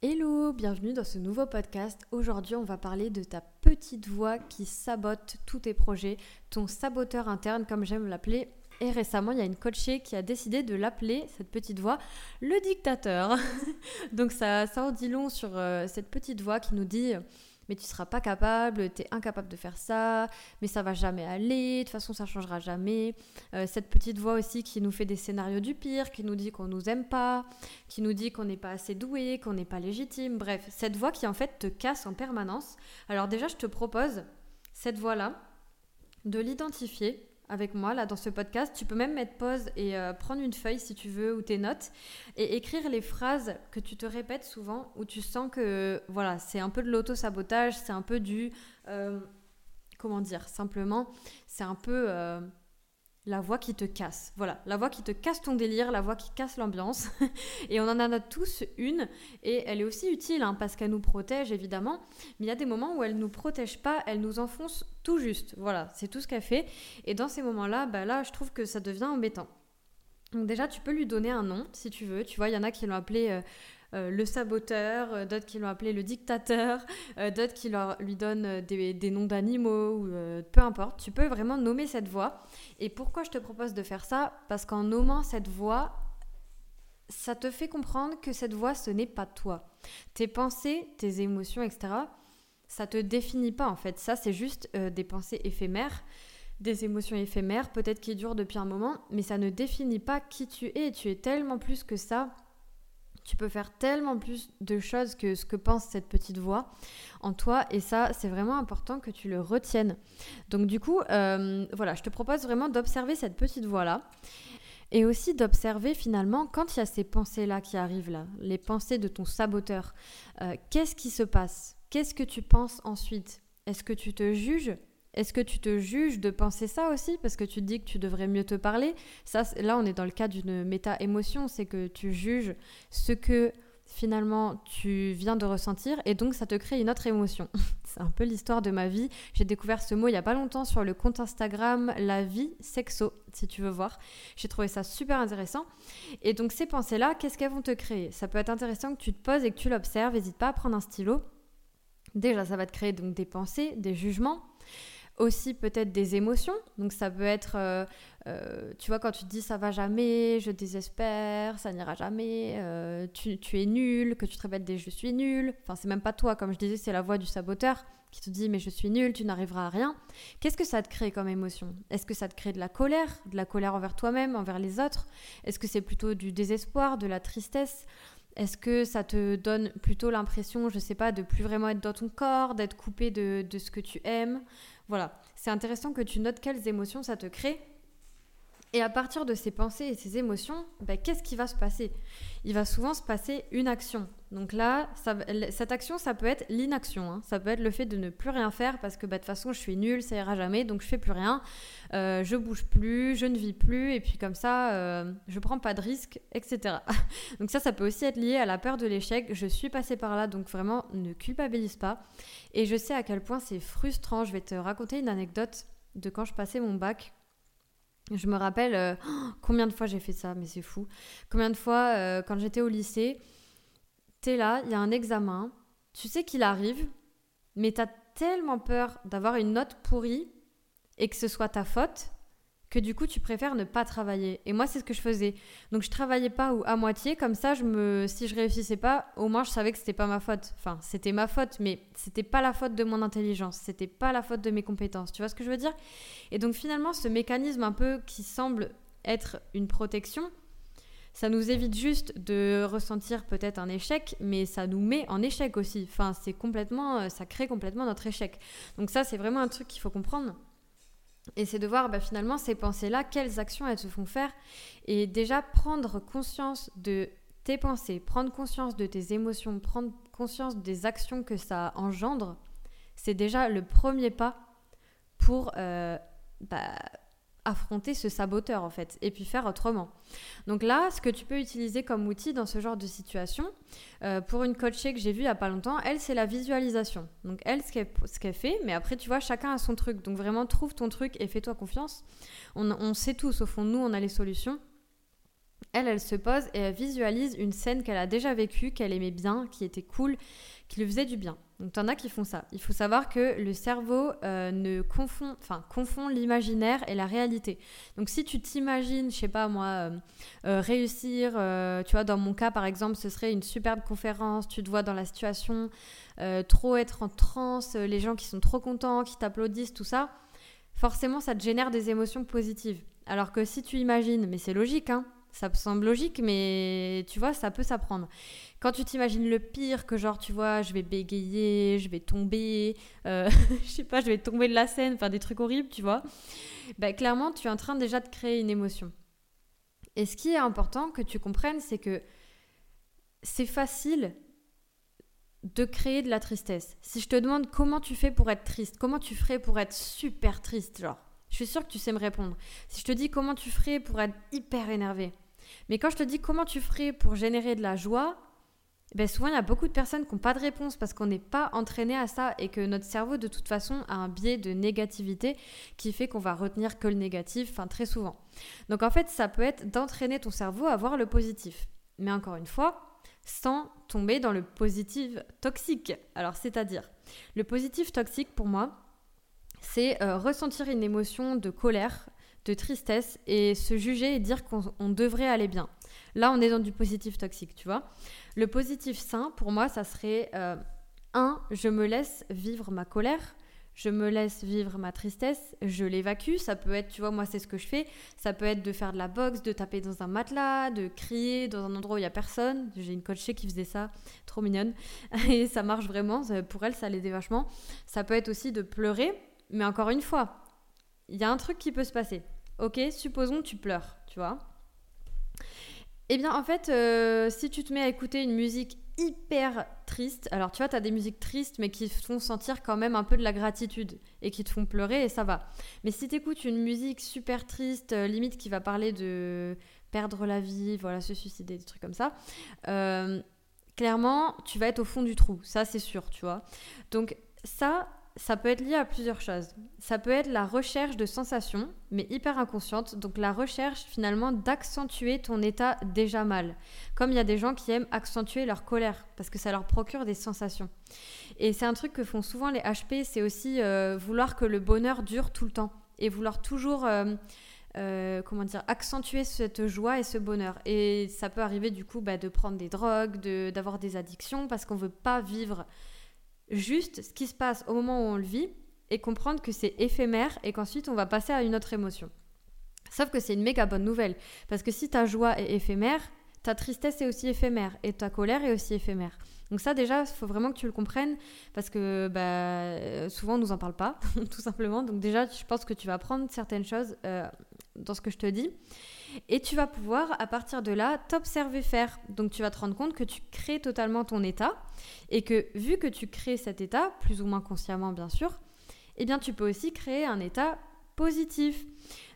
Hello, bienvenue dans ce nouveau podcast. Aujourd'hui, on va parler de ta petite voix qui sabote tous tes projets, ton saboteur interne comme j'aime l'appeler. Et récemment, il y a une coachée qui a décidé de l'appeler, cette petite voix, le dictateur. Donc ça, ça en dit long sur euh, cette petite voix qui nous dit mais tu seras pas capable, tu es incapable de faire ça, mais ça va jamais aller, de toute façon ça changera jamais. Euh, cette petite voix aussi qui nous fait des scénarios du pire, qui nous dit qu'on nous aime pas, qui nous dit qu'on n'est pas assez doué, qu'on n'est pas légitime, bref, cette voix qui en fait te casse en permanence. Alors déjà je te propose cette voix-là de l'identifier avec moi là dans ce podcast. Tu peux même mettre pause et euh, prendre une feuille si tu veux ou tes notes et écrire les phrases que tu te répètes souvent où tu sens que voilà, c'est un peu de l'auto-sabotage, c'est un peu du euh, comment dire, simplement, c'est un peu euh, la voix qui te casse. Voilà, la voix qui te casse ton délire, la voix qui casse l'ambiance. et on en a tous une. Et elle est aussi utile hein, parce qu'elle nous protège évidemment. Mais il y a des moments où elle ne nous protège pas, elle nous enfonce tout juste. Voilà, c'est tout ce qu'elle fait. Et dans ces moments-là, bah là, je trouve que ça devient embêtant. Donc déjà, tu peux lui donner un nom si tu veux. Tu vois, il y en a qui l'ont appelé euh, euh, le saboteur, euh, d'autres qui l'ont appelé le dictateur, euh, d'autres qui leur, lui donnent des, noms d'animaux, peu importe. Tu peux vraiment nommer cette voix. Et pourquoi je te propose de faire ça? Parce qu'en nommant cette voix, ça te fait comprendre que cette voix, ce n'est pas toi. Tes pensées, tes émotions, etc., ça te définit pas en fait. Ça, c'est juste des pensées éphémères des émotions éphémères, peut-être qui durent depuis un moment, mais ça ne définit pas qui tu es. Tu es tellement plus que ça tu peux faire tellement plus de choses que ce que pense cette petite voix en toi. Et ça, c'est vraiment important que tu le retiennes. Donc du coup, euh, voilà, je te propose vraiment d'observer cette petite voix-là. Et aussi d'observer finalement quand il y a ces pensées-là qui arrivent là, les pensées de ton saboteur. Euh, qu'est-ce qui se passe? Qu'est-ce que tu penses ensuite? Est-ce que tu te juges? Est-ce que tu te juges de penser ça aussi? Parce que tu te dis que tu devrais mieux te parler Ça, là, on est dans le cas d'une méta-émotion, c'est que tu juges ce que finalement tu viens de ressentir et donc ça te crée une autre émotion. c'est un peu l'histoire de ma vie. J'ai découvert ce mot il y a pas longtemps sur le compte Instagram La vie sexo, si tu veux voir. J'ai trouvé ça super intéressant. Et donc ces pensées-là, qu'est-ce qu'elles vont te créer? Ça peut être intéressant que tu te poses et que tu l'observes. N'hésite pas à prendre un stylo. Déjà, ça va te créer donc des pensées, des jugements aussi peut-être des émotions. Donc ça peut être, euh, euh, tu vois, quand tu te dis ça va jamais, je désespère, ça n'ira jamais, euh, tu, es nul, que tu te répètes des je suis nul. Enfin, c'est même pas toi, comme je disais, c'est la voix du saboteur qui te dit mais je suis nul, tu n'arriveras à rien. Qu'est-ce que ça te crée comme émotion? Est-ce que ça te crée de la colère, de la colère envers toi-même, envers les autres? Est-ce que c'est plutôt du désespoir, de la tristesse? Est-ce que ça te donne plutôt l'impression, je sais pas, de plus vraiment être dans ton corps, d'être coupé de, ce que tu aimes? Voilà, c'est intéressant que tu notes quelles émotions ça te crée. Et à partir de ces pensées et ces émotions, bah, qu'est-ce qui va se passer? Il va souvent se passer une action. Donc là, cette action, ça peut être l'inaction. Hein. Ça peut être le fait de ne plus rien faire parce que bah, de toute façon, je suis nulle, ça ira jamais, donc je fais plus rien. Euh, je bouge plus, je ne vis plus, et puis comme ça, euh, je prends pas de risques, etc. donc ça, ça peut aussi être lié à la peur de l'échec. Je suis passée par là, donc vraiment, ne culpabilise pas. Et je sais à quel point c'est frustrant. Je vais te raconter une anecdote de quand je passais mon bac. Je me rappelle euh, combien de fois j'ai fait ça, mais c'est fou. Combien de fois, euh, quand j'étais au lycée, t'es là, il y a un examen, tu sais qu'il arrive, mais t'as tellement peur d'avoir une note pourrie et que ce soit ta faute que du coup tu préfères ne pas travailler. Et moi c'est ce que je faisais. Donc je travaillais pas ou à moitié, comme ça si je réussissais pas, au moins je savais que c'était pas ma faute. Enfin, c'était ma faute, mais c'était pas la faute de mon intelligence, c'était pas la faute de mes compétences. Tu vois ce que je veux dire? Et donc finalement ce mécanisme un peu qui semble être une protection, ça nous évite juste de ressentir peut-être un échec, mais ça nous met en échec aussi. Enfin, c'est complètement ça crée complètement notre échec. Donc ça c'est vraiment un truc qu'il faut comprendre et c'est de voir bah, finalement ces pensées-là, quelles actions elles se font faire. Et déjà prendre conscience de tes pensées, prendre conscience de tes émotions, prendre conscience des actions que ça engendre, c'est déjà le premier pas pour euh, bah, affronter ce saboteur en fait et puis faire autrement. Donc là, ce que tu peux utiliser comme outil dans ce genre de situation, euh, pour une coachée que j'ai vue il y a pas longtemps, elle c'est la visualisation. Donc elle ce qu'elle fait, mais après tu vois chacun a son truc. Donc vraiment trouve ton truc et fais-toi confiance. On, on sait tous au fond nous on a les solutions. Elle, elle se pose et elle visualise une scène qu'elle a déjà vécue, qu'elle aimait bien, qui était cool, qui lui faisait du bien. Donc, en as qui font ça. Il faut savoir que le cerveau euh, ne confond, enfin, confond l'imaginaire et la réalité. Donc, si tu t'imagines, je sais pas moi, euh, euh, réussir, tu vois, dans mon cas par exemple, ce serait une superbe conférence, tu te vois dans la situation, trop être en transe, les gens qui sont trop contents, qui t'applaudissent, tout ça, forcément, ça te génère des émotions positives. Alors que si tu imagines, mais c'est logique, hein, ça semble logique, mais tu vois, ça peut s'apprendre. Quand tu t'imagines le pire, que genre, tu vois, je vais bégayer, je vais tomber, euh, je sais pas, je vais tomber de la scène, enfin des trucs horribles, tu vois, bah, clairement, tu es en train déjà de créer une émotion. Et ce qui est important que tu comprennes, c'est que c'est facile de créer de la tristesse. Si je te demande comment tu fais pour être triste, comment tu ferais pour être super triste, genre, je suis sûre que tu sais me répondre. Si je te dis comment tu ferais pour être hyper énervé, mais quand je te dis comment tu ferais pour générer de la joie, ben souvent il y a beaucoup de personnes qui n'ont pas de réponse parce qu'on n'est pas entraîné à ça et que notre cerveau de toute façon a un biais de négativité qui fait qu'on va retenir que le négatif, très souvent. Donc en fait ça peut être d'entraîner ton cerveau à voir le positif. Mais encore une fois, sans tomber dans le positif toxique. Alors c'est-à-dire, le positif toxique pour moi, c'est euh, ressentir une émotion de colère, de tristesse et se juger et dire qu'on devrait aller bien. Là, on est dans du positif toxique, tu vois. Le positif sain, pour moi, ça serait euh, un, je me laisse vivre ma colère, je me laisse vivre ma tristesse, je l'évacue. Ça peut être, tu vois, moi, c'est ce que je fais. Ça peut être de faire de la boxe, de taper dans un matelas, de crier dans un endroit où il n'y a personne. J'ai une coachée qui faisait ça, trop mignonne. Et ça marche vraiment. Pour elle, ça l'aidait vachement. Ça peut être aussi de pleurer. Mais encore une fois, il y a un truc qui peut se passer. Ok, supposons tu pleures, tu vois. Eh bien, en fait, euh, si tu te mets à écouter une musique hyper triste, alors tu vois, tu as des musiques tristes, mais qui te font sentir quand même un peu de la gratitude et qui te font pleurer, et ça va. Mais si tu écoutes une musique super triste, euh, limite qui va parler de perdre la vie, voilà, se suicider, des trucs comme ça, euh, clairement, tu vas être au fond du trou, ça c'est sûr, tu vois. Donc, ça, ça peut être lié à plusieurs choses. Ça peut être la recherche de sensations, mais hyper inconsciente, donc la recherche finalement d'accentuer ton état déjà mal. Comme il y a des gens qui aiment accentuer leur colère, parce que ça leur procure des sensations. Et c'est un truc que font souvent les HP, c'est aussi euh, vouloir que le bonheur dure tout le temps, et vouloir toujours... Euh, euh, comment dire, accentuer cette joie et ce bonheur. Et ça peut arriver du coup bah, de prendre des drogues, d'avoir des addictions parce qu'on veut pas vivre juste ce qui se passe au moment où on le vit et comprendre que c'est éphémère et qu'ensuite on va passer à une autre émotion. Sauf que c'est une méga bonne nouvelle parce que si ta joie est éphémère, ta tristesse est aussi éphémère et ta colère est aussi éphémère. Donc ça déjà, il faut vraiment que tu le comprennes parce que bah, souvent on nous en parle pas, tout simplement. Donc déjà, je pense que tu vas apprendre certaines choses euh, dans ce que je te dis. Et tu vas pouvoir, à partir de là, t'observer faire. Donc tu vas te rendre compte que tu crées totalement ton état et que vu que tu crées cet état, plus ou moins consciemment bien sûr, eh bien tu peux aussi créer un état positif.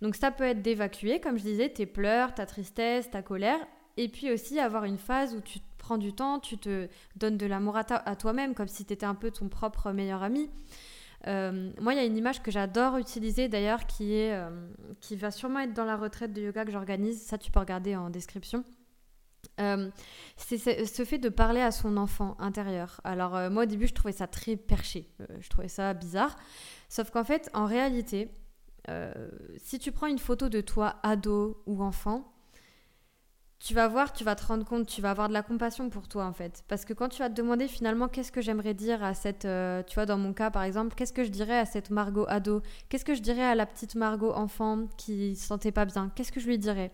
Donc ça peut être d'évacuer, comme je disais, tes pleurs, ta tristesse, ta colère, et puis aussi avoir une phase où tu prends du temps, tu te donnes de l'amour à, à toi-même, comme si tu étais un peu ton propre meilleur ami. Euh, moi, il y a une image que j'adore utiliser d'ailleurs qui, euh, qui va sûrement être dans la retraite de yoga que j'organise. Ça, tu peux regarder en description. Euh, c'est ce fait de parler à son enfant intérieur. Alors moi au début je trouvais ça très perché, je trouvais ça bizarre. Sauf qu'en fait en réalité, si tu prends une photo de toi ado ou enfant, tu vas voir, tu vas te rendre compte, tu vas avoir de la compassion pour toi en fait. Parce que quand tu vas te demander finalement qu'est-ce que j'aimerais dire à cette, euh, tu vois, dans mon cas par exemple, qu'est-ce que je dirais à cette Margot ado? Qu'est-ce que je dirais à la petite Margot enfant qui se sentait pas bien? Qu'est-ce que je lui dirais?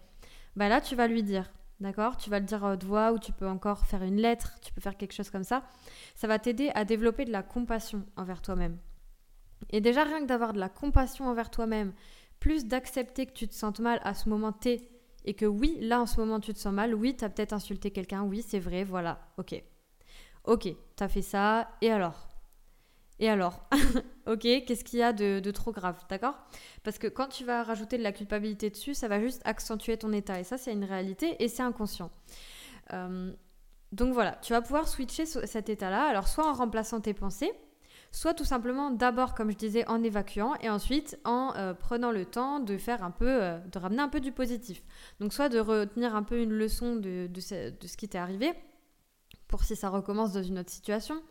Bah là, tu vas lui dire, d'accord? Tu vas le dire de voix ou tu peux encore faire une lettre, tu peux faire quelque chose comme ça. Ça va t'aider à développer de la compassion envers toi-même. Et déjà, rien que d'avoir de la compassion envers toi-même, plus d'accepter que tu te sentes mal à ce moment T et que oui, là en ce moment tu te sens mal, oui, tu as peut-être insulté quelqu'un, oui, c'est vrai, voilà, ok. Ok, tu as fait ça, et alors? Et alors Ok, qu'est-ce qu'il y a de, trop grave, d'accord? Parce que quand tu vas rajouter de la culpabilité dessus, ça va juste accentuer ton état, et ça c'est une réalité, et c'est inconscient. Euh, donc voilà, tu vas pouvoir switcher cet état-là, alors soit en remplaçant tes pensées, soit tout simplement d'abord, comme je disais, en évacuant et ensuite en euh, prenant le temps de faire un peu, euh, de ramener un peu du positif. Donc soit de retenir un peu une leçon de, de ce qui t'est arrivé pour si ça recommence dans une autre situation.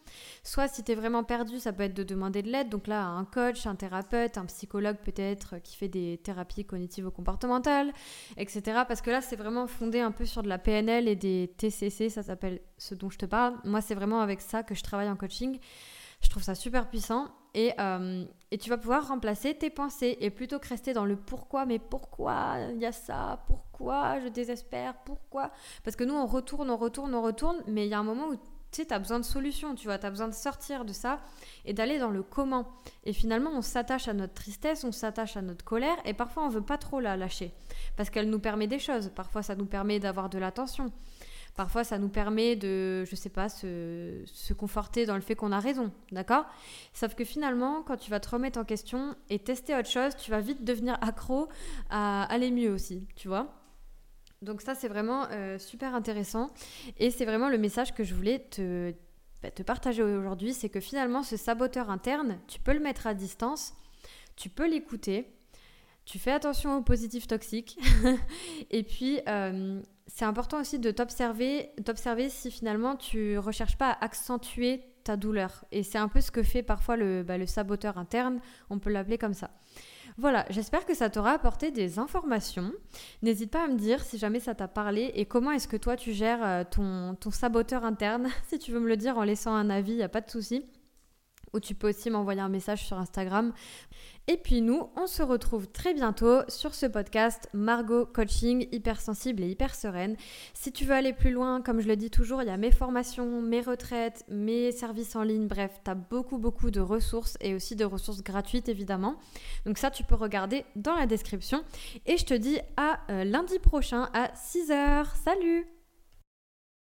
Soit si tu es vraiment perdu, ça peut être de demander de l'aide. Donc là, un coach, un thérapeute, un psychologue peut-être qui fait des thérapies cognitivo-comportementales, etc. Parce que là, c'est vraiment fondé un peu sur de la PNL et des TCC, ça s'appelle ce dont je te parle. Moi, c'est vraiment avec ça que je travaille en coaching. Je trouve ça super puissant. Et, euh, et, tu vas pouvoir remplacer tes pensées et plutôt que rester dans le pourquoi, mais pourquoi il y a ça, pourquoi je désespère, pourquoi? Parce que nous, on retourne, on retourne, on retourne, mais il y a un moment où tu sais, as besoin de solutions, tu vois, tu as besoin de sortir de ça et d'aller dans le comment. Et finalement, on s'attache à notre tristesse, on s'attache à notre colère et parfois on veut pas trop la lâcher parce qu'elle nous permet des choses. Parfois, ça nous permet d'avoir de l'attention. Parfois, ça nous permet de, je sais pas, se, conforter dans le fait qu'on a raison, d'accord? Sauf que finalement, quand tu vas te remettre en question et tester autre chose, tu vas vite devenir accro à aller mieux aussi, tu vois? Donc ça, c'est vraiment euh, super intéressant. Et c'est vraiment le message que je voulais te, bah, te partager aujourd'hui, c'est que finalement, ce saboteur interne, tu peux le mettre à distance, tu peux l'écouter, tu fais attention aux positifs toxiques. et puis, euh, c'est important aussi de t'observer, d'observer si finalement tu recherches pas à accentuer ta douleur. Et c'est un peu ce que fait parfois le, bah, le saboteur interne, on peut l'appeler comme ça. Voilà, j'espère que ça t'aura apporté des informations. N'hésite pas à me dire si jamais ça t'a parlé et comment est-ce que toi tu gères euh, ton, ton saboteur interne. si tu veux me le dire en laissant un avis, il n'y a pas de souci ou tu peux aussi m'envoyer un message sur Instagram. Et puis nous, on se retrouve très bientôt sur ce podcast Margot Coaching, hypersensible et hyper sereine. Si tu veux aller plus loin, comme je le dis toujours, il y a mes formations, mes retraites, mes services en ligne, bref, tu as beaucoup beaucoup de ressources et aussi de ressources gratuites évidemment. Donc ça, tu peux regarder dans la description. Et je te dis à euh, lundi prochain à 6h. Salut